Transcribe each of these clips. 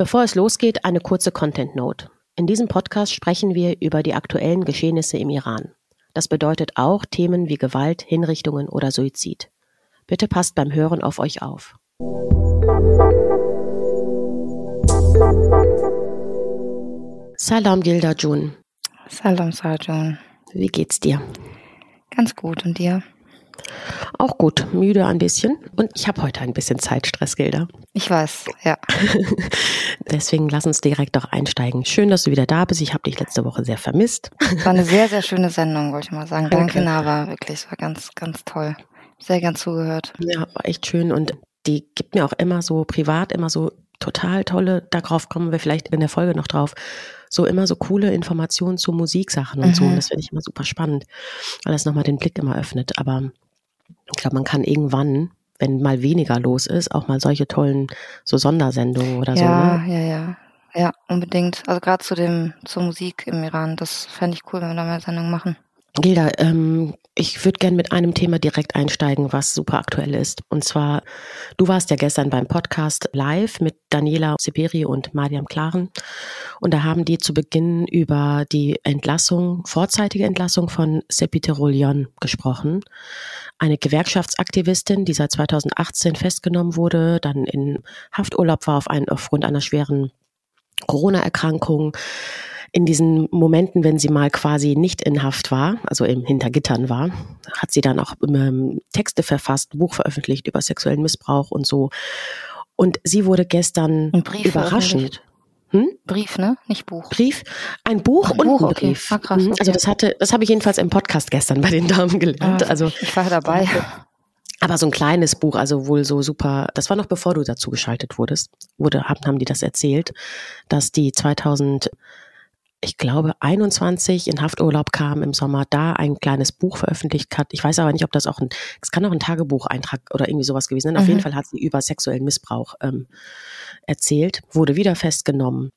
Bevor es losgeht, eine kurze Content Note. In diesem Podcast sprechen wir über die aktuellen Geschehnisse im Iran. Das bedeutet auch Themen wie Gewalt, Hinrichtungen oder Suizid. Bitte passt beim Hören auf euch auf. Salam Gilda Jun. Salam Sarjun. Wie geht's dir? Ganz gut und dir? Auch gut, müde ein bisschen. Und ich habe heute ein bisschen Zeitstress, Gilda. Ich weiß, ja. Deswegen lass uns direkt doch einsteigen. Schön, dass du wieder da bist. Ich habe dich letzte Woche sehr vermisst. War eine sehr, sehr schöne Sendung, wollte ich mal sagen. Danke, Danke Nava, wirklich. Es war ganz, ganz toll. Sehr gern zugehört. Ja, war echt schön. Und die gibt mir auch immer so privat, immer so total tolle, darauf kommen wir vielleicht in der Folge noch drauf, so immer so coole Informationen zu Musiksachen und mhm. so. Und das finde ich immer super spannend, weil das nochmal den Blick immer öffnet. Aber ich glaube, man kann irgendwann, wenn mal weniger los ist, auch mal solche tollen so Sondersendungen oder ja, so. Ja, ne? ja, ja. Ja, unbedingt. Also gerade zu dem, zur Musik im Iran, das fände ich cool, wenn wir da mal Sendungen machen. Gilda, ähm, ich würde gerne mit einem Thema direkt einsteigen, was super aktuell ist. Und zwar, du warst ja gestern beim Podcast live mit Daniela Siberi und Mariam Klaren. Und da haben die zu Beginn über die Entlassung, vorzeitige Entlassung von Sepite Rollion gesprochen. Eine Gewerkschaftsaktivistin, die seit 2018 festgenommen wurde, dann in Hafturlaub war auf einen, aufgrund einer schweren Corona-Erkrankung in diesen Momenten, wenn sie mal quasi nicht in Haft war, also im Hintergittern war, hat sie dann auch ähm, Texte verfasst, Buch veröffentlicht über sexuellen Missbrauch und so. Und sie wurde gestern ein Brief überraschend. Hm? Brief, ne? Nicht Buch. Brief, ein Buch ein und Buch, ein Brief. Okay. Ah, krass, mhm. okay. Also das hatte, das habe ich jedenfalls im Podcast gestern bei den Damen gelernt. Ah, also ich war dabei. Aber so ein kleines Buch, also wohl so super, das war noch bevor du dazu geschaltet wurdest, wurde, haben, haben die das erzählt, dass die 2000 ich glaube, 21 in Hafturlaub kam im Sommer, da ein kleines Buch veröffentlicht hat. Ich weiß aber nicht, ob das auch ein, es kann auch ein Tagebucheintrag oder irgendwie sowas gewesen sein. Auf mhm. jeden Fall hat sie über sexuellen Missbrauch ähm, erzählt, wurde wieder festgenommen,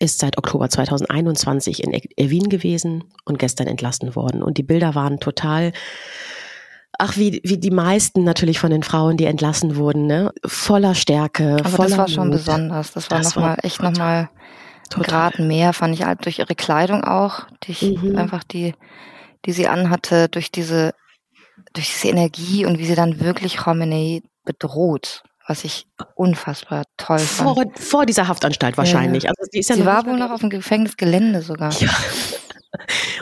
ist seit Oktober 2021 in Wien gewesen und gestern entlassen worden. Und die Bilder waren total, ach, wie, wie die meisten natürlich von den Frauen, die entlassen wurden, ne? voller Stärke. Aber voller das war schon Mut. besonders. Das war nochmal echt nochmal Grad mehr, fand ich halt durch ihre Kleidung auch, durch mhm. einfach die, die sie anhatte, durch diese, durch diese Energie und wie sie dann wirklich Khomeini bedroht, was ich unfassbar toll fand. Vor, dieser Haftanstalt wahrscheinlich. Ja. Also sie, ja sie war wohl noch auf dem Gefängnisgelände sogar. Ja.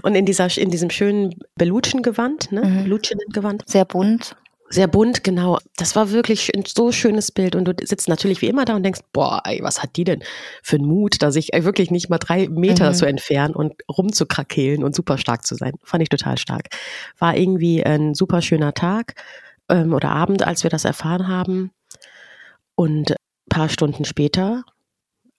Und in dieser, in diesem schönen Belutschen-Gewand, ne? Mhm. Belutschen-Gewand. Sehr bunt. Sehr bunt, genau. Das war wirklich ein so schönes Bild. Und du sitzt natürlich wie immer da und denkst, boah, ey, was hat die denn für einen Mut, da sich wirklich nicht mal drei Meter mhm. zu entfernen und rumzukrakehlen und super stark zu sein. Fand ich total stark. War irgendwie ein super schöner Tag ähm, oder Abend, als wir das erfahren haben. Und paar Stunden später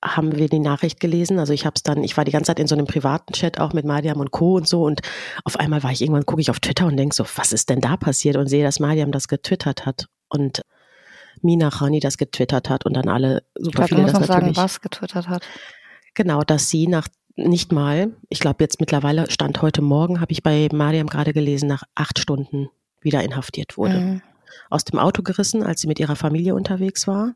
haben wir die Nachricht gelesen. Also ich habe es dann, ich war die ganze Zeit in so einem privaten Chat auch mit Mariam und Co. und so und auf einmal war ich irgendwann, gucke ich auf Twitter und denke so, was ist denn da passiert und sehe, dass Mariam das getwittert hat und Mina Khani das getwittert hat und dann alle super ich glaub, viele muss das natürlich. sagen, was getwittert hat. Genau, dass sie nach nicht mal, ich glaube jetzt mittlerweile stand heute Morgen, habe ich bei Mariam gerade gelesen, nach acht Stunden wieder inhaftiert wurde. Mhm. Aus dem Auto gerissen, als sie mit ihrer Familie unterwegs war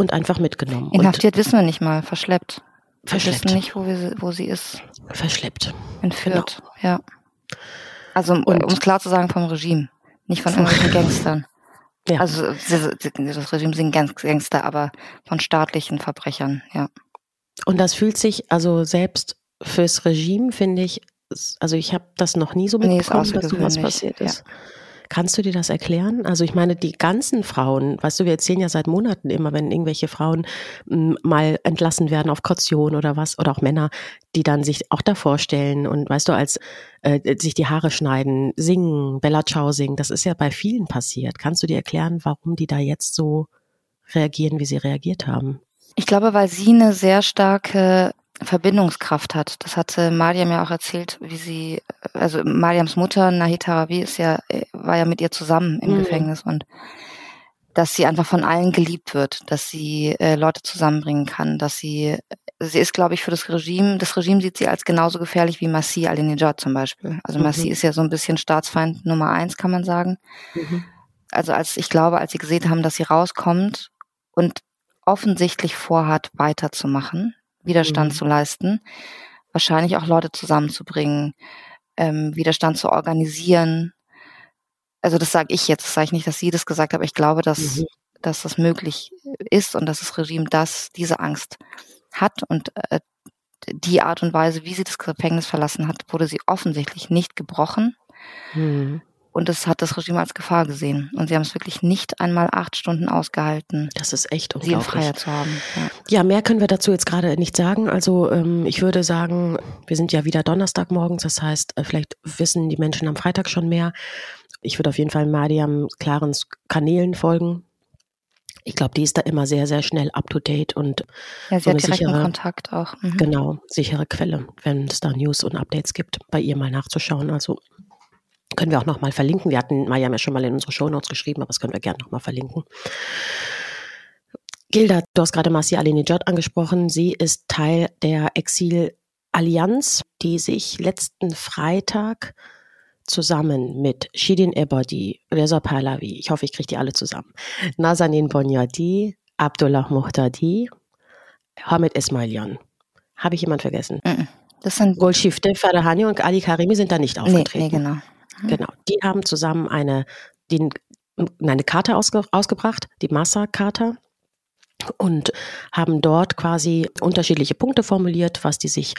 und einfach mitgenommen. Inhaftiert wissen wir nicht mal, verschleppt. Verschleppt. Wir wissen nicht, wo, wir, wo sie ist. Verschleppt. Entführt, genau. ja. Also um es klar zu sagen, vom Regime, nicht von irgendwelchen Gangstern. Ja. Also das Regime sind Gangster, aber von staatlichen Verbrechern, ja. Und das fühlt sich also selbst fürs Regime, finde ich, also ich habe das noch nie so mitbekommen, nee, dass sowas passiert ist. Ja. Kannst du dir das erklären? Also ich meine, die ganzen Frauen, weißt du, wir erzählen ja seit Monaten immer, wenn irgendwelche Frauen hm, mal entlassen werden auf Kaution oder was, oder auch Männer, die dann sich auch davor stellen und weißt du, als äh, sich die Haare schneiden, singen, Bella Ciao singen, das ist ja bei vielen passiert. Kannst du dir erklären, warum die da jetzt so reagieren, wie sie reagiert haben? Ich glaube, weil sie eine sehr starke Verbindungskraft hat. Das hatte Mariam ja auch erzählt, wie sie, also Mariams Mutter, Nahid Haravi, ist ja, war ja mit ihr zusammen im mhm. Gefängnis und dass sie einfach von allen geliebt wird, dass sie äh, Leute zusammenbringen kann, dass sie, sie ist, glaube ich, für das Regime, das Regime sieht sie als genauso gefährlich wie Masih Alinejad zum Beispiel. Also mhm. Masih ist ja so ein bisschen Staatsfeind Nummer eins, kann man sagen. Mhm. Also als, ich glaube, als sie gesehen haben, dass sie rauskommt und offensichtlich vorhat, weiterzumachen, Widerstand mhm. zu leisten, wahrscheinlich auch Leute zusammenzubringen, ähm, Widerstand zu organisieren. Also das sage ich jetzt, das sage ich nicht, dass sie das gesagt hat, aber ich glaube, dass, mhm. dass das möglich ist und dass das Regime das, diese Angst hat und äh, die Art und Weise, wie sie das Gefängnis verlassen hat, wurde sie offensichtlich nicht gebrochen. Mhm. Und das hat das Regime als Gefahr gesehen. Und sie haben es wirklich nicht einmal acht Stunden ausgehalten. Das ist echt unglaublich. Sie in Freiheit zu haben. Ja. ja, mehr können wir dazu jetzt gerade nicht sagen. Also ähm, ich würde sagen, wir sind ja wieder Donnerstagmorgens. Das heißt, äh, vielleicht wissen die Menschen am Freitag schon mehr. Ich würde auf jeden Fall Mariam Clarens Kanälen folgen. Ich glaube, die ist da immer sehr, sehr schnell up to date und ja, sie so hat sichere, Kontakt auch. Mhm. Genau, sichere Quelle, wenn es da News und Updates gibt, bei ihr mal nachzuschauen. Also können wir auch nochmal verlinken. Wir hatten Maya ja schon mal in unsere Shownotes geschrieben, aber das können wir gerne nochmal verlinken. Gilda, du hast gerade Marcia Alinejad angesprochen. Sie ist Teil der Exil-Allianz, die sich letzten Freitag zusammen mit Shidin Ebadi, Reza Pahlavi, ich hoffe, ich kriege die alle zusammen, Nazanin Bonyadi, Abdullah Muhtadi, Hamid Ismailian. Habe ich jemand vergessen? Das sind Golshifte, Farahani und Ali Karimi sind da nicht aufgetreten. Nee, nee genau. Mhm. Genau. Die haben zusammen eine, die, eine Karte ausge, ausgebracht, die Massa-Charta und haben dort quasi unterschiedliche Punkte formuliert, was die sich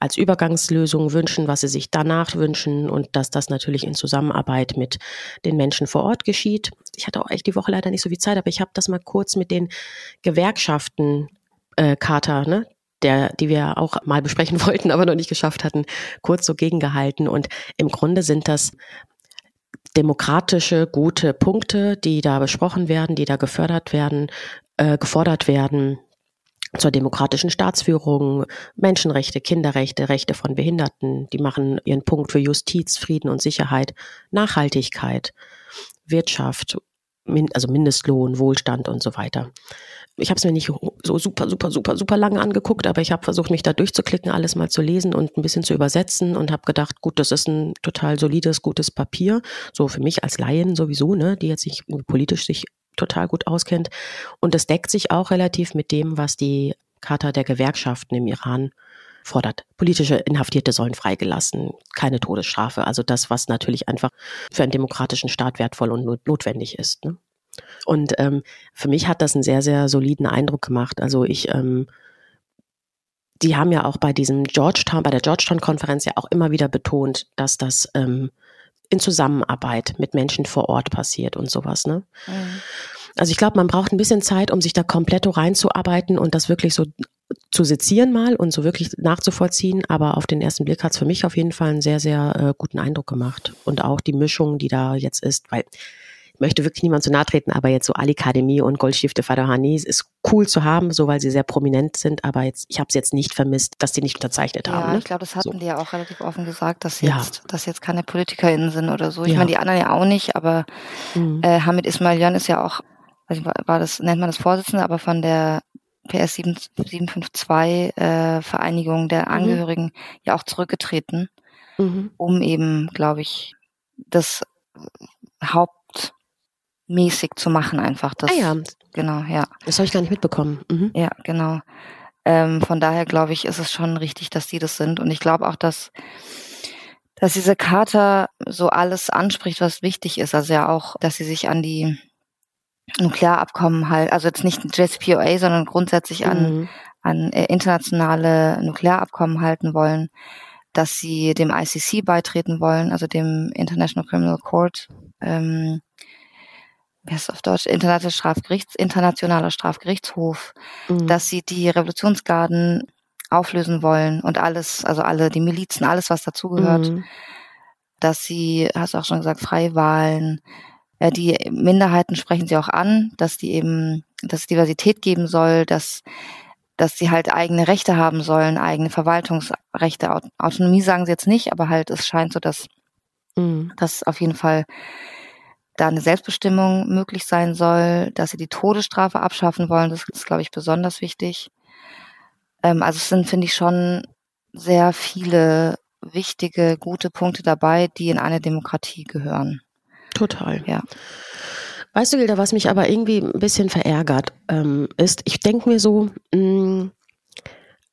als Übergangslösung wünschen, was sie sich danach wünschen und dass das natürlich in Zusammenarbeit mit den Menschen vor Ort geschieht. Ich hatte auch echt die Woche leider nicht so viel Zeit, aber ich habe das mal kurz mit den Gewerkschaften äh, Charta, ne, der, die wir auch mal besprechen wollten, aber noch nicht geschafft hatten, kurz so gegengehalten. Und im Grunde sind das demokratische, gute Punkte, die da besprochen werden, die da gefördert werden, äh, gefordert werden zur demokratischen Staatsführung, Menschenrechte, Kinderrechte, Rechte von Behinderten. Die machen ihren Punkt für Justiz, Frieden und Sicherheit, Nachhaltigkeit, Wirtschaft, also Mindestlohn, Wohlstand und so weiter ich habe es mir nicht so super, super, super, super lange angeguckt, aber ich habe versucht, mich da durchzuklicken, alles mal zu lesen und ein bisschen zu übersetzen und habe gedacht, gut, das ist ein total solides, gutes Papier, so für mich als Laien sowieso, ne, die jetzt sich politisch sich total gut auskennt. Und es deckt sich auch relativ mit dem, was die Charta der Gewerkschaften im Iran fordert. Politische Inhaftierte sollen freigelassen, keine Todesstrafe. Also das, was natürlich einfach für einen demokratischen Staat wertvoll und notwendig ist. Ne? Und ähm, für mich hat das einen sehr, sehr soliden Eindruck gemacht. Also ich, ähm, die haben ja auch bei diesem Georgetown, bei der Georgetown-Konferenz ja auch immer wieder betont, dass das ähm, in Zusammenarbeit mit Menschen vor Ort passiert und sowas. Ne? Mhm. Also ich glaube, man braucht ein bisschen Zeit, um sich da komplett reinzuarbeiten und das wirklich so zu sezieren mal und so wirklich nachzuvollziehen. Aber auf den ersten Blick hat es für mich auf jeden Fall einen sehr, sehr äh, guten Eindruck gemacht. Und auch die Mischung, die da jetzt ist, weil möchte wirklich niemand zu nahe treten, aber jetzt so Ali Akademie und Goldstifte Fadahani ist cool zu haben, so weil sie sehr prominent sind, aber jetzt, ich habe es jetzt nicht vermisst, dass die nicht unterzeichnet ja, haben. Ja, ne? ich glaube, das hatten so. die ja auch relativ offen gesagt, dass jetzt, ja. dass jetzt keine PolitikerInnen sind oder so. Ich ja. meine, die anderen ja auch nicht, aber mhm. äh, Hamid Ismailian ist ja auch, also war das, nennt man das Vorsitzende, aber von der PS 752 äh, Vereinigung der mhm. Angehörigen mhm. ja auch zurückgetreten, mhm. um eben, glaube ich, das Haupt mäßig zu machen einfach. Das, ah ja. Genau, ja. Das habe ich gar nicht mitbekommen. Mhm. Ja, genau. Ähm, von daher glaube ich, ist es schon richtig, dass die das sind. Und ich glaube auch, dass, dass diese Charta so alles anspricht, was wichtig ist. Also ja auch, dass sie sich an die Nuklearabkommen halt, also jetzt nicht JCPOA, sondern grundsätzlich an, mhm. an äh, internationale Nuklearabkommen halten wollen, dass sie dem ICC beitreten wollen, also dem International Criminal Court, ähm, wie heißt es auf Deutsch, Internationaler Strafgerichts, Internationaler Strafgerichtshof, mhm. dass sie die Revolutionsgarden auflösen wollen und alles, also alle, die Milizen, alles, was dazugehört, mhm. dass sie, hast du auch schon gesagt, freie Wahlen, äh, die Minderheiten sprechen sie auch an, dass die eben, dass es Diversität geben soll, dass dass sie halt eigene Rechte haben sollen, eigene Verwaltungsrechte. Autonomie sagen sie jetzt nicht, aber halt es scheint so, dass mhm. das auf jeden Fall da eine Selbstbestimmung möglich sein soll, dass sie die Todesstrafe abschaffen wollen. Das ist, glaube ich, besonders wichtig. Ähm, also es sind, finde ich, schon sehr viele wichtige, gute Punkte dabei, die in eine Demokratie gehören. Total. Ja. Weißt du, Gilda, was mich aber irgendwie ein bisschen verärgert ähm, ist, ich denke mir so, mh, mm,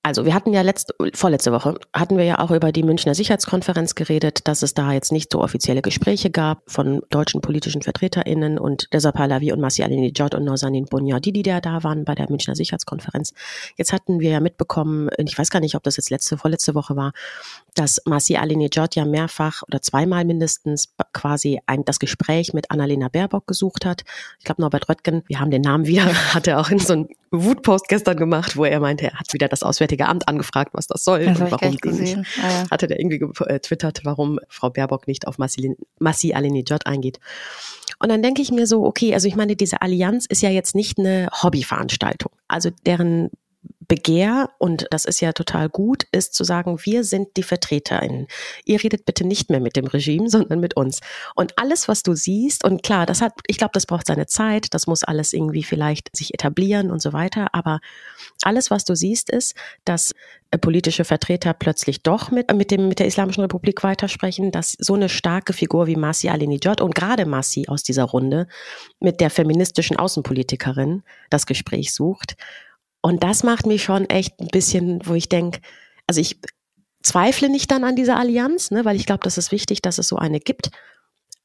also wir hatten ja letzte, vorletzte Woche hatten wir ja auch über die Münchner Sicherheitskonferenz geredet, dass es da jetzt nicht so offizielle Gespräche gab von deutschen politischen VertreterInnen und Reza Pahlavi und Masih Alinejad und Norsanin Bunyadi, die da, da waren bei der Münchner Sicherheitskonferenz. Jetzt hatten wir ja mitbekommen, ich weiß gar nicht, ob das jetzt letzte, vorletzte Woche war, dass Masih Alinejad ja mehrfach oder zweimal mindestens quasi ein, das Gespräch mit Annalena Baerbock gesucht hat. Ich glaube, Norbert Röttgen, wir haben den Namen wieder, hat er auch in so einem Wutpost gestern gemacht, wo er meinte, er hat wieder das Auswärtige Amt angefragt, was das soll das und warum gesehen. Ah, ja. hatte der irgendwie getwittert, warum Frau Baerbock nicht auf Massi Alinejad eingeht. Und dann denke ich mir so, okay, also ich meine, diese Allianz ist ja jetzt nicht eine Hobbyveranstaltung. Also deren Begehr, und das ist ja total gut, ist zu sagen, wir sind die VertreterInnen. Ihr redet bitte nicht mehr mit dem Regime, sondern mit uns. Und alles, was du siehst, und klar, das hat, ich glaube, das braucht seine Zeit, das muss alles irgendwie vielleicht sich etablieren und so weiter, aber alles, was du siehst, ist, dass äh, politische Vertreter plötzlich doch mit, mit, dem, mit der Islamischen Republik weitersprechen, dass so eine starke Figur wie Masi Alinejad und gerade Masi aus dieser Runde mit der feministischen Außenpolitikerin das Gespräch sucht und das macht mich schon echt ein bisschen, wo ich denke, also ich zweifle nicht dann an dieser Allianz, ne, weil ich glaube, das ist wichtig, dass es so eine gibt.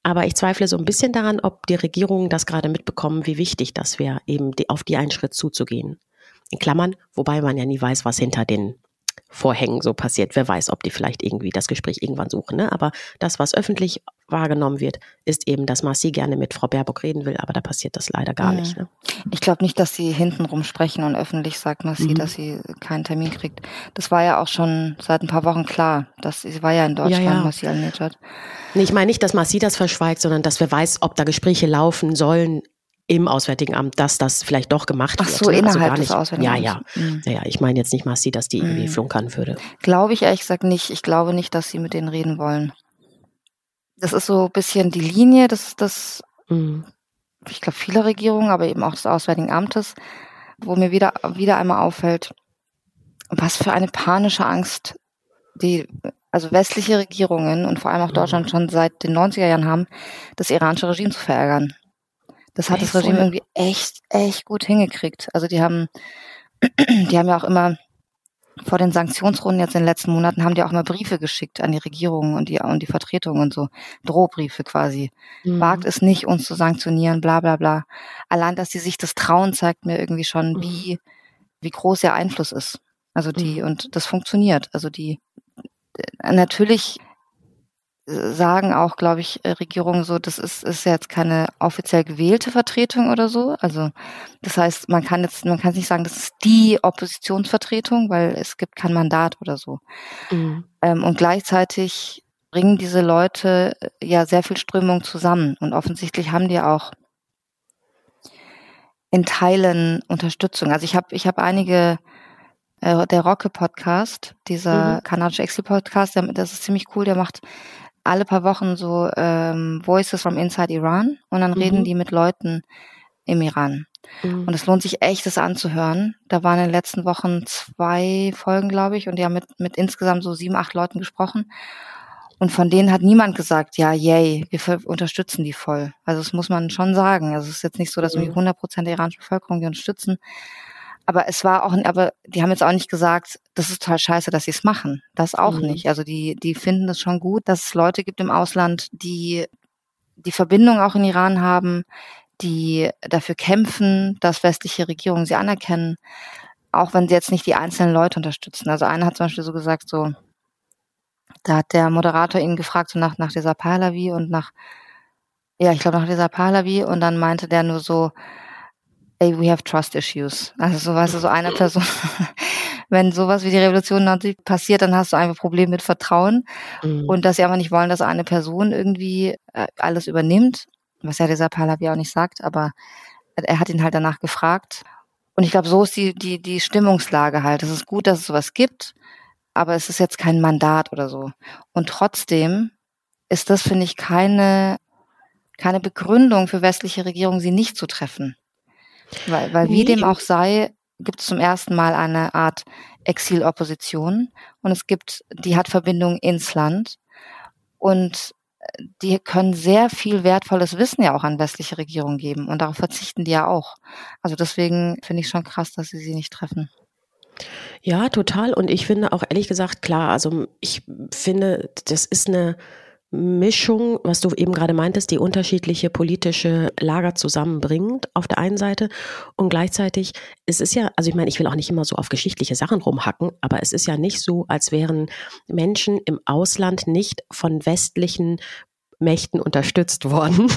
Aber ich zweifle so ein bisschen daran, ob die Regierungen das gerade mitbekommen, wie wichtig das wäre, eben die, auf die einen Schritt zuzugehen. In Klammern, wobei man ja nie weiß, was hinter den Vorhängen so passiert. Wer weiß, ob die vielleicht irgendwie das Gespräch irgendwann suchen. Ne? Aber das, was öffentlich wahrgenommen wird, ist eben, dass Marci gerne mit Frau Baerbock reden will, aber da passiert das leider gar mhm. nicht. Ne? Ich glaube nicht, dass sie hintenrum sprechen und öffentlich sagt Marci, mhm. dass sie keinen Termin kriegt. Das war ja auch schon seit ein paar Wochen klar. Dass, sie war ja in Deutschland, ja, ja. Marci Al-Nejad. Nee, ich meine nicht, dass Marci das verschweigt, sondern dass wer weiß, ob da Gespräche laufen sollen im Auswärtigen Amt, dass das vielleicht doch gemacht Ach wird. so, ne? also innerhalb des Auswärtigen Amts. Ja, ja. Mhm. ja, ja. Ich meine jetzt nicht Massi, dass die irgendwie mhm. flunkern würde. Glaube ich ehrlich gesagt nicht. Ich glaube nicht, dass sie mit denen reden wollen. Das ist so ein bisschen die Linie des, des mhm. ich glaube, viele Regierungen, aber eben auch des Auswärtigen Amtes, wo mir wieder, wieder einmal auffällt, was für eine panische Angst die also westliche Regierungen und vor allem auch Deutschland mhm. schon seit den 90er Jahren haben, das iranische Regime zu verärgern. Das hat das Regime irgendwie echt, echt gut hingekriegt. Also die haben, die haben ja auch immer vor den Sanktionsrunden jetzt in den letzten Monaten haben die auch immer Briefe geschickt an die Regierung und die, und die Vertretung und so. Drohbriefe quasi. Mhm. Wagt es nicht, uns zu sanktionieren, bla, bla, bla. Allein, dass die sich das trauen, zeigt mir irgendwie schon, mhm. wie, wie groß ihr Einfluss ist. Also die, mhm. und das funktioniert. Also die, natürlich sagen auch, glaube ich, äh, Regierungen so, das ist, ist jetzt keine offiziell gewählte Vertretung oder so. Also das heißt, man kann jetzt, man kann nicht sagen, das ist die Oppositionsvertretung, weil es gibt kein Mandat oder so. Mhm. Ähm, und gleichzeitig bringen diese Leute äh, ja sehr viel Strömung zusammen. Und offensichtlich haben die auch in Teilen Unterstützung. Also ich habe ich hab einige äh, der Rocke Podcast, dieser mhm. kanadische Exil Podcast, das ist ziemlich cool. Der macht alle paar Wochen so ähm, Voices from Inside Iran und dann mhm. reden die mit Leuten im Iran. Mhm. Und es lohnt sich echt, das anzuhören. Da waren in den letzten Wochen zwei Folgen, glaube ich, und die haben mit, mit insgesamt so sieben, acht Leuten gesprochen. Und von denen hat niemand gesagt, ja, yay, wir unterstützen die voll. Also das muss man schon sagen. Also es ist jetzt nicht so, dass mhm. irgendwie 100 Prozent der iranischen Bevölkerung die unterstützen. Aber es war auch, aber die haben jetzt auch nicht gesagt, das ist total scheiße, dass sie es machen. Das auch mhm. nicht. Also die, die finden es schon gut, dass es Leute gibt im Ausland, die die Verbindung auch in Iran haben, die dafür kämpfen, dass westliche Regierungen sie anerkennen, auch wenn sie jetzt nicht die einzelnen Leute unterstützen. Also einer hat zum Beispiel so gesagt, so, da hat der Moderator ihn gefragt, so nach, nach dieser Pahlavi und nach, ja, ich glaube nach dieser Pahlavi und dann meinte der nur so, ey, we have trust issues. Also so weißt du, so eine Person, wenn sowas wie die Revolution passiert, dann hast du einfach Problem mit Vertrauen mhm. und dass sie aber nicht wollen, dass eine Person irgendwie äh, alles übernimmt, was ja dieser Pahlavi auch nicht sagt, aber er hat ihn halt danach gefragt. Und ich glaube, so ist die, die, die Stimmungslage halt. Es ist gut, dass es sowas gibt, aber es ist jetzt kein Mandat oder so. Und trotzdem ist das, finde ich, keine, keine Begründung für westliche Regierungen, sie nicht zu treffen. Weil, weil wie dem auch sei, gibt es zum ersten Mal eine Art Exilopposition und es gibt, die hat Verbindung ins Land und die können sehr viel wertvolles Wissen ja auch an westliche Regierungen geben und darauf verzichten die ja auch. Also deswegen finde ich schon krass, dass sie sie nicht treffen. Ja, total. Und ich finde auch ehrlich gesagt, klar, also ich finde, das ist eine Mischung, was du eben gerade meintest, die unterschiedliche politische Lager zusammenbringt auf der einen Seite. Und gleichzeitig es ist ja, also ich meine, ich will auch nicht immer so auf geschichtliche Sachen rumhacken, aber es ist ja nicht so, als wären Menschen im Ausland nicht von westlichen Mächten unterstützt worden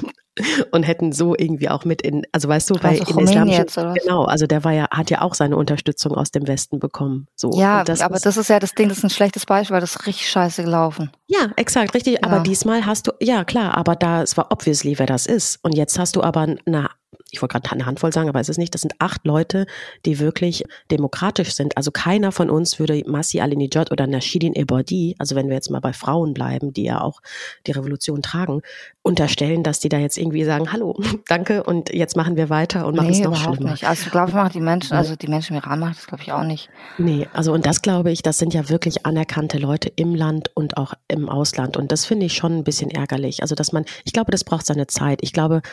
und hätten so irgendwie auch mit in, also weißt du, bei also in oder? genau, also der war ja, hat ja auch seine Unterstützung aus dem Westen bekommen. So. Ja, das aber ist, das ist ja das Ding, das ist ein schlechtes Beispiel, weil das ist richtig scheiße gelaufen. Ja, exakt, richtig. Ja. Aber diesmal hast du, ja klar, aber da, es war obviously, wer das ist. Und jetzt hast du aber eine ich wollte gerade eine Handvoll sagen, aber es ist nicht, das sind acht Leute, die wirklich demokratisch sind. Also keiner von uns würde Massi Alinejad oder Nashidin Ebadi, also wenn wir jetzt mal bei Frauen bleiben, die ja auch die Revolution tragen, unterstellen, dass die da jetzt irgendwie sagen, hallo, danke und jetzt machen wir weiter und machen nee, es noch schlimmer. Nicht. Also ich glaube, ich mache die Menschen, also die Menschen im Iran machen das glaube ich auch nicht. Nee, also und das glaube ich, das sind ja wirklich anerkannte Leute im Land und auch im Ausland und das finde ich schon ein bisschen ärgerlich. Also dass man, ich glaube, das braucht seine Zeit. Ich glaube,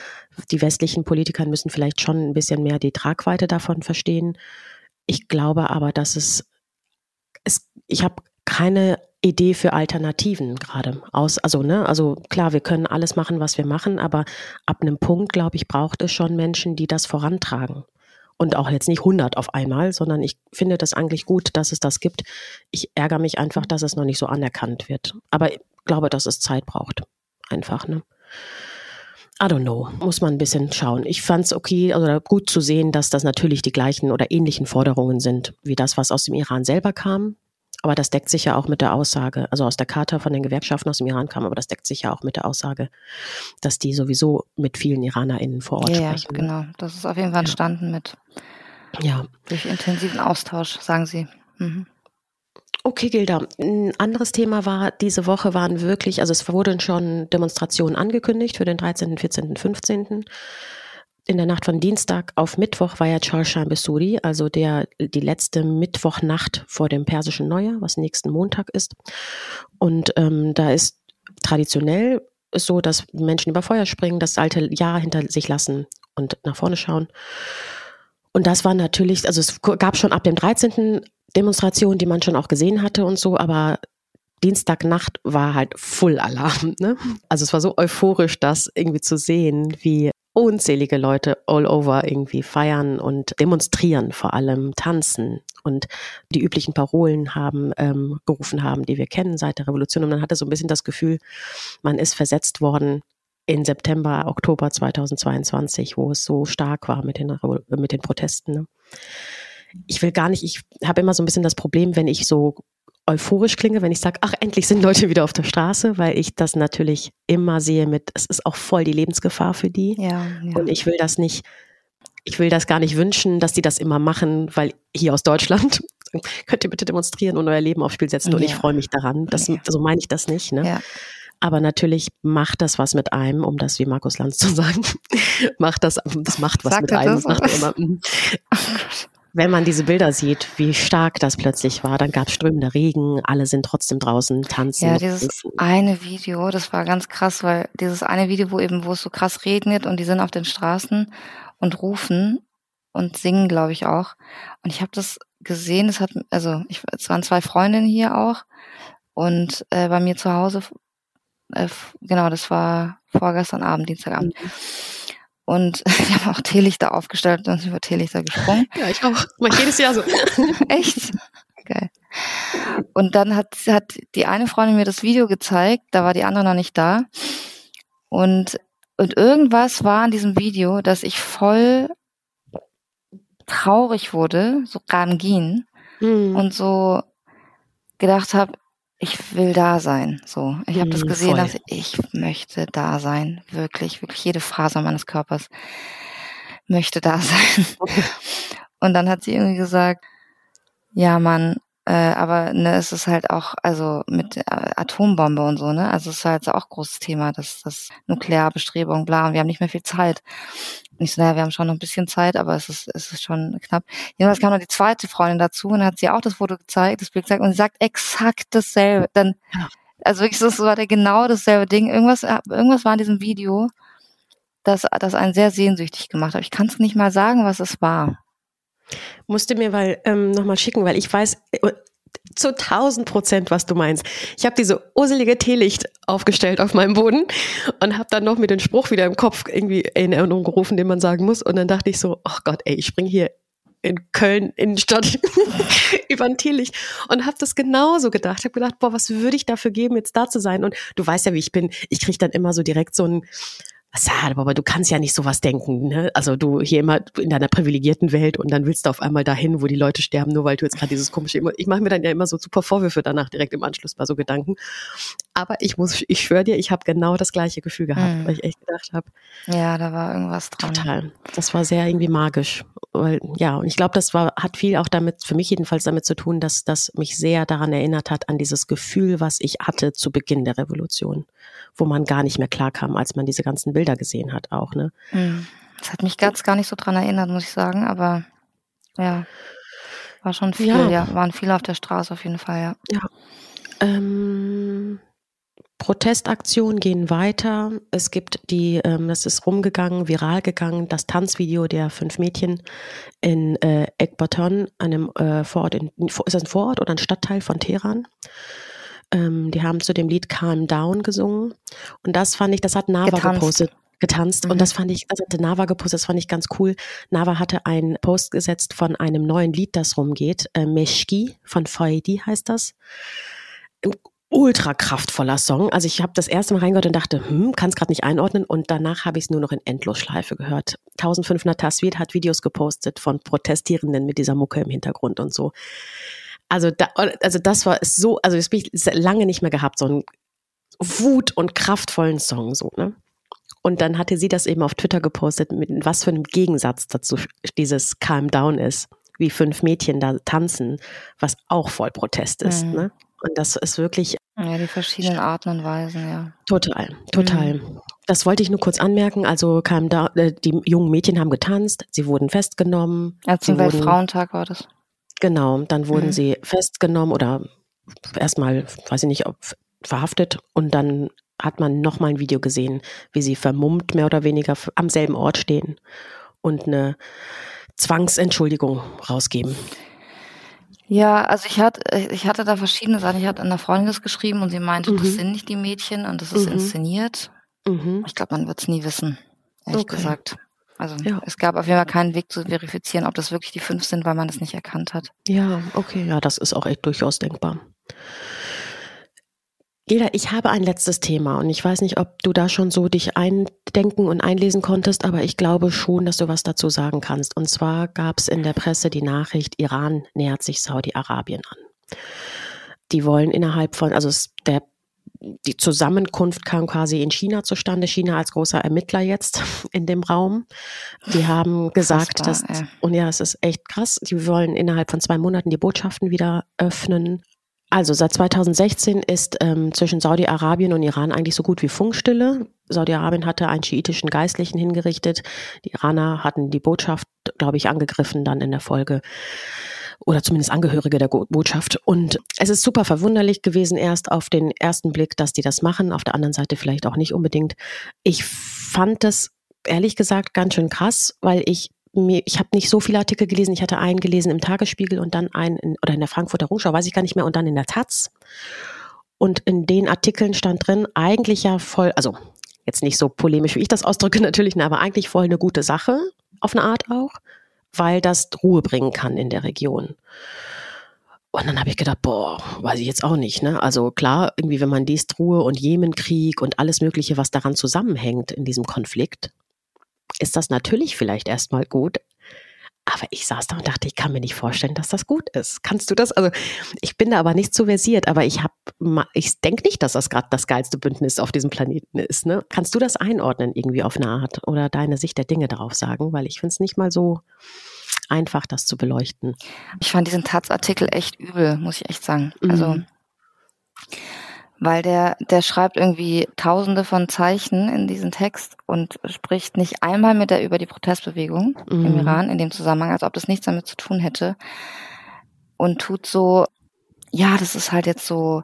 die westlichen Politiker müssen vielleicht schon ein bisschen mehr die Tragweite davon verstehen. Ich glaube aber, dass es, es ich habe keine Idee für Alternativen gerade aus. Also, ne, also klar, wir können alles machen, was wir machen, aber ab einem Punkt, glaube ich, braucht es schon Menschen, die das vorantragen. Und auch jetzt nicht 100 auf einmal, sondern ich finde das eigentlich gut, dass es das gibt. Ich ärgere mich einfach, dass es noch nicht so anerkannt wird. Aber ich glaube, dass es Zeit braucht. Einfach, ne? I don't know, muss man ein bisschen schauen. Ich fand es okay oder also gut zu sehen, dass das natürlich die gleichen oder ähnlichen Forderungen sind, wie das, was aus dem Iran selber kam. Aber das deckt sich ja auch mit der Aussage, also aus der Charta von den Gewerkschaften aus dem Iran kam, aber das deckt sich ja auch mit der Aussage, dass die sowieso mit vielen IranerInnen vor Ort ja, sprechen. Ja, genau. Das ist auf jeden Fall entstanden ja. mit ja. durch intensiven Austausch, sagen sie. Mhm. Okay, Gilda. Ein anderes Thema war, diese Woche waren wirklich, also es wurden schon Demonstrationen angekündigt für den 13., 14., 15. In der Nacht von Dienstag auf Mittwoch war ja Charsham Besuri, also der, die letzte Mittwochnacht vor dem persischen Neujahr, was nächsten Montag ist. Und ähm, da ist traditionell so, dass Menschen über Feuer springen, das alte Jahr hinter sich lassen und nach vorne schauen. Und das war natürlich, also es gab schon ab dem 13. Demonstrationen, die man schon auch gesehen hatte und so, aber Dienstagnacht war halt Full Alarm. Ne? Also es war so euphorisch, das irgendwie zu sehen, wie unzählige Leute all over irgendwie feiern und demonstrieren, vor allem tanzen und die üblichen Parolen haben ähm, gerufen haben, die wir kennen seit der Revolution. Und man hatte so ein bisschen das Gefühl, man ist versetzt worden in September, Oktober 2022, wo es so stark war mit den, mit den Protesten. Ne? Ich will gar nicht, ich habe immer so ein bisschen das Problem, wenn ich so euphorisch klinge, wenn ich sage, ach, endlich sind Leute wieder auf der Straße, weil ich das natürlich immer sehe mit, es ist auch voll die Lebensgefahr für die. Ja, ja. Und ich will das nicht, ich will das gar nicht wünschen, dass die das immer machen, weil hier aus Deutschland könnt ihr bitte demonstrieren und euer Leben aufs Spiel setzen ja. und ich freue mich daran. Das, ja. So meine ich das nicht. Ne? Aber natürlich macht das was mit einem, um das wie Markus Lanz zu sagen, macht das, das macht was Sagt mit einem. Das macht immer, wenn man diese Bilder sieht, wie stark das plötzlich war, dann gab es strömende Regen, alle sind trotzdem draußen, tanzen. Ja, dieses eine Video, das war ganz krass, weil dieses eine Video, wo eben, wo es so krass regnet und die sind auf den Straßen und rufen und singen, glaube ich auch. Und ich habe das gesehen, es hat, also ich, es waren zwei Freundinnen hier auch und äh, bei mir zu Hause, äh, genau, das war vorgestern Abend, Dienstagabend. Mhm. Und wir haben auch Teelichter aufgestellt und sind über Teelichter gesprungen. Ja, ich auch. Mach jedes Jahr so. Echt? Geil. Und dann hat, hat die eine Freundin mir das Video gezeigt, da war die andere noch nicht da. Und, und irgendwas war an diesem Video, dass ich voll traurig wurde, so Rangin, mhm. und so gedacht habe, ich will da sein. So, ich habe das mhm, gesehen, dass ich möchte da sein. Wirklich, wirklich jede Faser meines Körpers möchte da sein. Und dann hat sie irgendwie gesagt, ja, Mann, äh, aber ne, es ist halt auch, also mit äh, Atombombe und so, ne? Also es ist halt auch großes Thema, das, das Nuklearbestrebung, bla, und wir haben nicht mehr viel Zeit. Und ich so, naja, wir haben schon noch ein bisschen Zeit, aber es ist, es ist schon knapp. Jedenfalls kam noch die zweite Freundin dazu und hat sie auch das Foto gezeigt, das Bild gezeigt und sie sagt exakt dasselbe. Dann, Also wirklich, das war der genau dasselbe Ding. Irgendwas, irgendwas war in diesem Video, das, das einen sehr sehnsüchtig gemacht hat. Ich kann es nicht mal sagen, was es war. Musste mir weil ähm, nochmal schicken, weil ich weiß äh, zu 1000 Prozent, was du meinst. Ich habe diese uselige Teelicht aufgestellt auf meinem Boden und habe dann noch mit dem Spruch wieder im Kopf irgendwie in Erinnerung gerufen, den man sagen muss. Und dann dachte ich so, ach Gott, ey, ich spring hier in Köln Innenstadt über ein Teelicht und habe das genauso gedacht. Habe gedacht, boah, was würde ich dafür geben, jetzt da zu sein? Und du weißt ja, wie ich bin. Ich kriege dann immer so direkt so ein Sad, aber du kannst ja nicht sowas denken. Ne? Also du hier immer in deiner privilegierten Welt und dann willst du auf einmal dahin, wo die Leute sterben, nur weil du jetzt gerade dieses komische. Ich mache mir dann ja immer so super Vorwürfe danach direkt im Anschluss bei so Gedanken. Aber ich muss, ich schwöre dir, ich habe genau das gleiche Gefühl gehabt, mhm. weil ich echt gedacht habe. Ja, da war irgendwas dran. Total. Das war sehr irgendwie magisch. Weil, ja, und ich glaube, das war, hat viel auch damit, für mich jedenfalls damit zu tun, dass das mich sehr daran erinnert hat, an dieses Gefühl, was ich hatte zu Beginn der Revolution, wo man gar nicht mehr klarkam, als man diese ganzen Bilder gesehen hat auch, ne? Mhm. Das hat mich ganz gar nicht so dran erinnert, muss ich sagen, aber ja, war schon viel, ja, ja waren viele auf der Straße auf jeden Fall, ja. Ja. Ähm, Protestaktionen gehen weiter. Es gibt die, ähm, das ist rumgegangen, viral gegangen, das Tanzvideo der fünf Mädchen in äh, Ekbaton, einem äh, Vorort, in, ist das ein Vorort oder ein Stadtteil von Teheran? Ähm, die haben zu dem Lied Calm Down gesungen. Und das fand ich, das hat Nava getanzt. gepostet getanzt mhm. und das fand ich, also hatte Nava gepostet, das fand ich ganz cool. Nava hatte einen Post gesetzt von einem neuen Lied, das rumgeht, äh, Meshki von Faidi heißt das ultra kraftvoller Song. Also ich habe das erste Mal reingehört und dachte, hm, kann es gerade nicht einordnen und danach habe ich es nur noch in Endlosschleife gehört. 1500 Taswid hat Videos gepostet von Protestierenden mit dieser Mucke im Hintergrund und so. Also da, also das war so, also das bin ich lange nicht mehr gehabt, so einen Wut und kraftvollen Song so, ne? Und dann hatte sie das eben auf Twitter gepostet, mit was für einem Gegensatz dazu dieses Calm Down ist, wie fünf Mädchen da tanzen, was auch voll Protest ist, mhm. ne? Und das ist wirklich. Ja, die verschiedenen Arten und Weisen, ja. Total, total. Mhm. Das wollte ich nur kurz anmerken. Also kam da, äh, die jungen Mädchen haben getanzt, sie wurden festgenommen. Ja, zum Weltfrauentag war das. Genau, dann wurden mhm. sie festgenommen oder erstmal, weiß ich nicht, ob verhaftet und dann hat man nochmal ein Video gesehen, wie sie vermummt mehr oder weniger am selben Ort stehen und eine Zwangsentschuldigung rausgeben. Ja, also ich hatte, ich hatte da verschiedene Sachen. Ich hatte einer Freundin das geschrieben und sie meinte, mhm. das sind nicht die Mädchen und das ist mhm. inszeniert. Mhm. Ich glaube, man wird es nie wissen, ehrlich okay. gesagt. Also ja. es gab auf jeden Fall keinen Weg zu verifizieren, ob das wirklich die fünf sind, weil man es nicht erkannt hat. Ja, okay, ja, das ist auch echt durchaus denkbar. Gilda, ich habe ein letztes Thema und ich weiß nicht, ob du da schon so dich eindenken und einlesen konntest, aber ich glaube schon, dass du was dazu sagen kannst. Und zwar gab es in der Presse die Nachricht, Iran nähert sich Saudi-Arabien an. Die wollen innerhalb von, also der, die Zusammenkunft kam quasi in China zustande, China als großer Ermittler jetzt in dem Raum. Die haben gesagt, dass, und ja, es ist echt krass, die wollen innerhalb von zwei Monaten die Botschaften wieder öffnen also seit 2016 ist ähm, zwischen Saudi-Arabien und Iran eigentlich so gut wie Funkstille. Saudi-Arabien hatte einen schiitischen Geistlichen hingerichtet. Die Iraner hatten die Botschaft, glaube ich, angegriffen dann in der Folge oder zumindest Angehörige der Botschaft. Und es ist super verwunderlich gewesen erst auf den ersten Blick, dass die das machen. Auf der anderen Seite vielleicht auch nicht unbedingt. Ich fand das ehrlich gesagt ganz schön krass, weil ich mir, ich habe nicht so viele Artikel gelesen. Ich hatte einen gelesen im Tagesspiegel und dann einen in, oder in der Frankfurter Rundschau, weiß ich gar nicht mehr, und dann in der Taz. Und in den Artikeln stand drin, eigentlich ja voll, also jetzt nicht so polemisch, wie ich das ausdrücke natürlich, ne, aber eigentlich voll eine gute Sache, auf eine Art auch, weil das Ruhe bringen kann in der Region. Und dann habe ich gedacht, boah, weiß ich jetzt auch nicht. Ne? Also klar, irgendwie, wenn man liest Ruhe und Jemenkrieg und alles Mögliche, was daran zusammenhängt in diesem Konflikt, ist das natürlich vielleicht erstmal gut. Aber ich saß da und dachte, ich kann mir nicht vorstellen, dass das gut ist. Kannst du das? Also ich bin da aber nicht so versiert, aber ich habe, ich denke nicht, dass das gerade das geilste Bündnis auf diesem Planeten ist. Ne? Kannst du das einordnen irgendwie auf eine Art oder deine Sicht der Dinge darauf sagen? Weil ich finde es nicht mal so einfach, das zu beleuchten. Ich fand diesen Taz-Artikel echt übel, muss ich echt sagen. Also mhm weil der, der schreibt irgendwie tausende von Zeichen in diesen Text und spricht nicht einmal mit der über die Protestbewegung mhm. im Iran in dem Zusammenhang, als ob das nichts damit zu tun hätte und tut so, ja, das ist halt jetzt so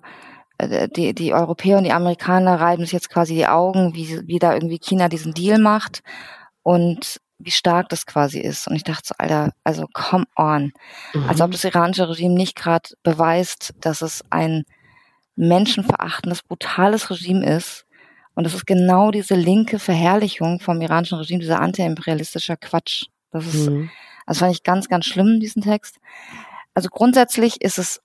äh, die, die Europäer und die Amerikaner reiben sich jetzt quasi die Augen, wie, wie da irgendwie China diesen Deal macht und wie stark das quasi ist. Und ich dachte so, Alter, also come on. Mhm. Als ob das iranische Regime nicht gerade beweist, dass es ein menschenverachtendes, brutales Regime ist. Und das ist genau diese linke Verherrlichung vom iranischen Regime, dieser antiimperialistischer Quatsch. Das ist, mhm. also fand ich ganz, ganz schlimm, diesen Text. Also grundsätzlich ist es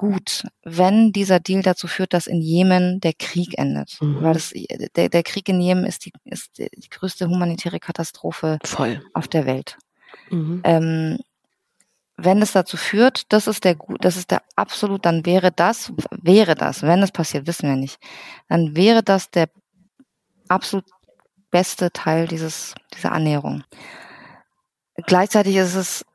gut, wenn dieser Deal dazu führt, dass in Jemen der Krieg endet. Mhm. Weil das, der, der Krieg in Jemen ist die, ist die größte humanitäre Katastrophe Voll. auf der Welt. Mhm. Ähm, wenn es dazu führt, das ist der das ist der absolut, dann wäre das, wäre das, wenn es passiert, wissen wir nicht, dann wäre das der absolut beste Teil dieses, dieser Annäherung. Gleichzeitig ist es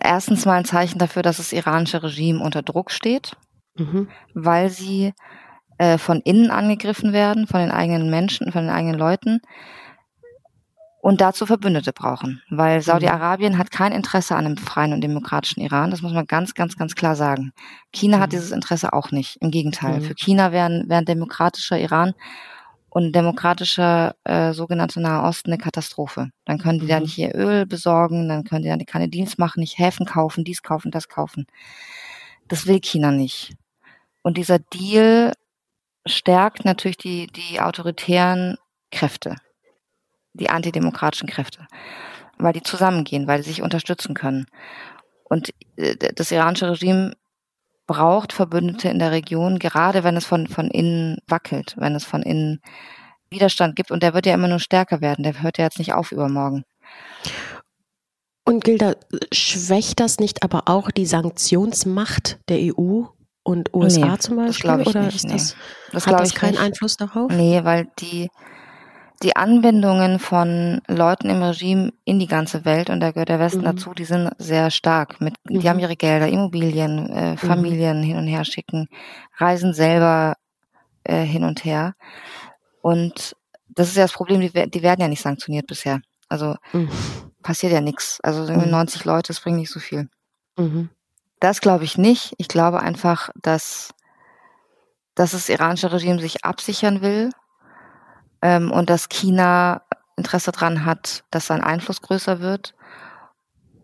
erstens mal ein Zeichen dafür, dass das iranische Regime unter Druck steht, mhm. weil sie äh, von innen angegriffen werden, von den eigenen Menschen, von den eigenen Leuten und dazu Verbündete brauchen, weil mhm. Saudi-Arabien hat kein Interesse an einem freien und demokratischen Iran, das muss man ganz, ganz, ganz klar sagen. China mhm. hat dieses Interesse auch nicht, im Gegenteil. Mhm. Für China wäre wär ein demokratischer Iran und demokratischer äh, sogenannte Nahe Osten eine Katastrophe. Dann können die mhm. da nicht ihr Öl besorgen, dann können die dann keine Dienst machen, nicht Häfen kaufen, dies kaufen, das kaufen. Das will China nicht. Und dieser Deal stärkt natürlich die, die autoritären Kräfte, die antidemokratischen Kräfte, weil die zusammengehen, weil die sich unterstützen können. Und äh, das iranische Regime braucht Verbündete in der Region, gerade wenn es von, von innen wackelt, wenn es von innen Widerstand gibt. Und der wird ja immer nur stärker werden. Der hört ja jetzt nicht auf übermorgen. Und Gilda, schwächt das nicht aber auch die Sanktionsmacht der EU und USA nee, zum Beispiel? Das ich Oder nicht, ist nee. das, das hat das keinen Einfluss darauf? Nee, weil die die Anbindungen von Leuten im Regime in die ganze Welt, und da gehört der Westen mhm. dazu, die sind sehr stark. Mit, mhm. Die haben ihre Gelder, Immobilien, äh, mhm. Familien mhm. hin und her schicken, reisen selber äh, hin und her. Und das ist ja das Problem, die, die werden ja nicht sanktioniert bisher. Also mhm. passiert ja nichts. Also 90 mhm. Leute, das bringt nicht so viel. Das glaube ich nicht. Ich glaube einfach, dass, dass das iranische Regime sich absichern will ähm, und dass China Interesse daran hat, dass sein Einfluss größer wird.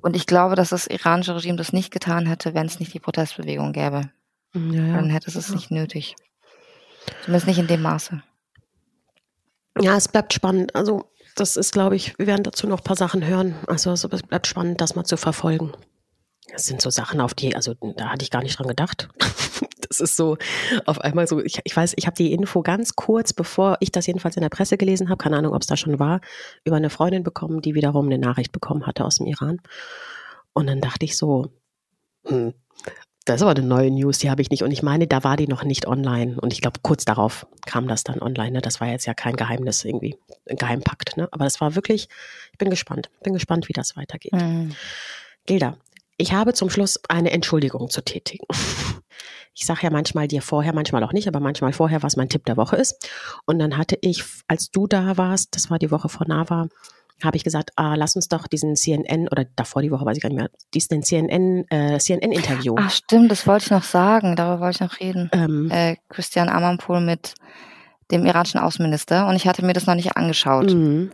Und ich glaube, dass das iranische Regime das nicht getan hätte, wenn es nicht die Protestbewegung gäbe. Ja, ja. Dann hätte es es nicht nötig. Zumindest nicht in dem Maße. Ja, es bleibt spannend. Also das ist, glaube ich, wir werden dazu noch ein paar Sachen hören. Also es bleibt spannend, das mal zu verfolgen. Das sind so Sachen, auf die, also da hatte ich gar nicht dran gedacht. Das ist so auf einmal so, ich, ich weiß, ich habe die Info ganz kurz, bevor ich das jedenfalls in der Presse gelesen habe, keine Ahnung, ob es da schon war, über eine Freundin bekommen, die wiederum eine Nachricht bekommen hatte aus dem Iran. Und dann dachte ich so, hm, das ist aber eine neue News, die habe ich nicht. Und ich meine, da war die noch nicht online. Und ich glaube, kurz darauf kam das dann online. Ne? Das war jetzt ja kein Geheimnis irgendwie, ein Geheimpakt. Ne? Aber das war wirklich, ich bin gespannt. Bin gespannt, wie das weitergeht. Mhm. Gilda, ich habe zum Schluss eine Entschuldigung zu tätigen. Ich sage ja manchmal dir vorher, manchmal auch nicht, aber manchmal vorher, was mein Tipp der Woche ist. Und dann hatte ich, als du da warst, das war die Woche vor Nava, habe ich gesagt, ah, lass uns doch diesen CNN oder davor die Woche weiß ich gar nicht mehr, diesen CNN äh, CNN Interview. Ach stimmt, das wollte ich noch sagen, darüber wollte ich noch reden. Ähm, äh, Christian Amanpour mit dem iranischen Außenminister und ich hatte mir das noch nicht angeschaut. Mhm.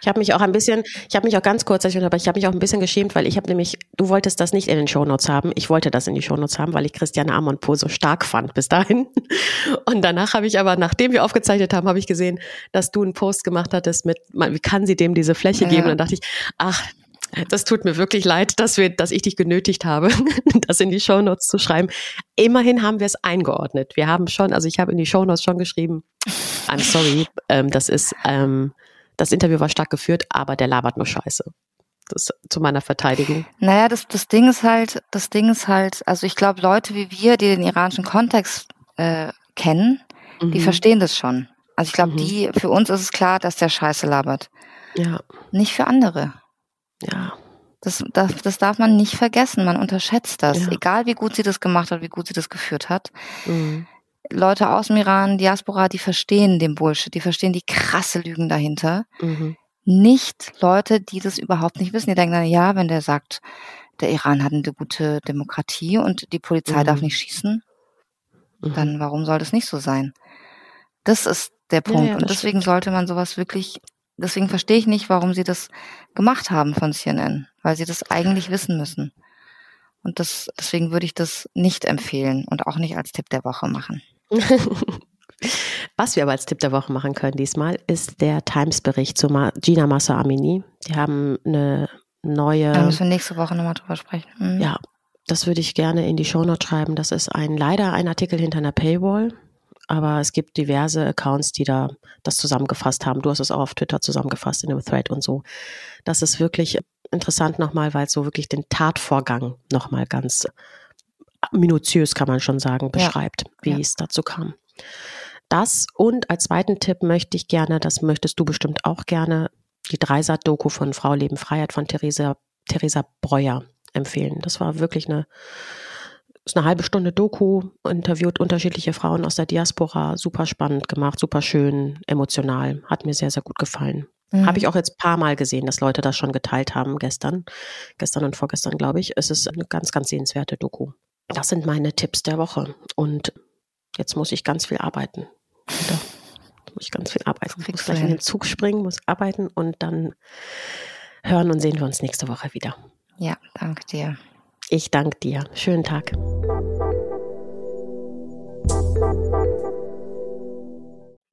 Ich habe mich auch ein bisschen, ich habe mich auch ganz kurz, aber ich habe mich auch ein bisschen geschämt, weil ich habe nämlich, du wolltest das nicht in den Shownotes haben. Ich wollte das in die Shownotes haben, weil ich Christiane Amonpo so stark fand bis dahin. Und danach habe ich aber, nachdem wir aufgezeichnet haben, habe ich gesehen, dass du einen Post gemacht hattest mit, wie kann sie dem diese Fläche ja. geben? Und dann dachte ich, ach, das tut mir wirklich leid, dass wir, dass ich dich genötigt habe, das in die Shownotes zu schreiben. Immerhin haben wir es eingeordnet. Wir haben schon, also ich habe in die Shownotes schon geschrieben, I'm sorry, ähm, das ist ähm, das Interview war stark geführt, aber der labert nur Scheiße. Das zu meiner Verteidigung. Naja, das, das Ding ist halt, das Ding ist halt, also ich glaube, Leute wie wir, die den iranischen Kontext äh, kennen, mhm. die verstehen das schon. Also ich glaube, mhm. die, für uns ist es klar, dass der Scheiße labert. Ja. Nicht für andere. Ja. Das, das, das darf man nicht vergessen. Man unterschätzt das. Ja. Egal wie gut sie das gemacht hat, wie gut sie das geführt hat. Mhm. Leute aus dem Iran, Diaspora, die verstehen den Bullshit, die verstehen die krasse Lügen dahinter. Mhm. Nicht Leute, die das überhaupt nicht wissen. Die denken dann, ja, wenn der sagt, der Iran hat eine gute Demokratie und die Polizei mhm. darf nicht schießen. Mhm. Dann warum soll das nicht so sein? Das ist der Punkt. Ja, ja, und deswegen stimmt. sollte man sowas wirklich, deswegen verstehe ich nicht, warum sie das gemacht haben von CNN, weil sie das eigentlich wissen müssen. Und das, deswegen würde ich das nicht empfehlen und auch nicht als Tipp der Woche machen. Was wir aber als Tipp der Woche machen können diesmal, ist der Times-Bericht zu Ma Gina Massa Amini. Die haben eine neue. Da müssen wir nächste Woche nochmal drüber sprechen. Mhm. Ja, das würde ich gerne in die Shownote schreiben. Das ist ein leider ein Artikel hinter einer Paywall, aber es gibt diverse Accounts, die da das zusammengefasst haben. Du hast es auch auf Twitter zusammengefasst in einem Thread und so. Das ist wirklich interessant nochmal, weil es so wirklich den Tatvorgang nochmal ganz minutiös, kann man schon sagen, beschreibt, wie ja. es dazu kam. Das und als zweiten Tipp möchte ich gerne, das möchtest du bestimmt auch gerne, die Dreisat-Doku von Frau Leben Freiheit von Theresa, Theresa Breuer empfehlen. Das war wirklich eine, ist eine halbe Stunde Doku, interviewt unterschiedliche Frauen aus der Diaspora, super spannend gemacht, super schön, emotional, hat mir sehr, sehr gut gefallen. Mhm. Habe ich auch jetzt paar Mal gesehen, dass Leute das schon geteilt haben gestern, gestern und vorgestern, glaube ich. Es ist eine ganz, ganz sehenswerte Doku. Das sind meine Tipps der Woche. Und jetzt muss ich ganz viel arbeiten. Da muss ich ganz viel arbeiten. Ich muss gleich in den Zug springen, muss arbeiten und dann hören und sehen wir uns nächste Woche wieder. Ja, danke dir. Ich danke dir. Schönen Tag.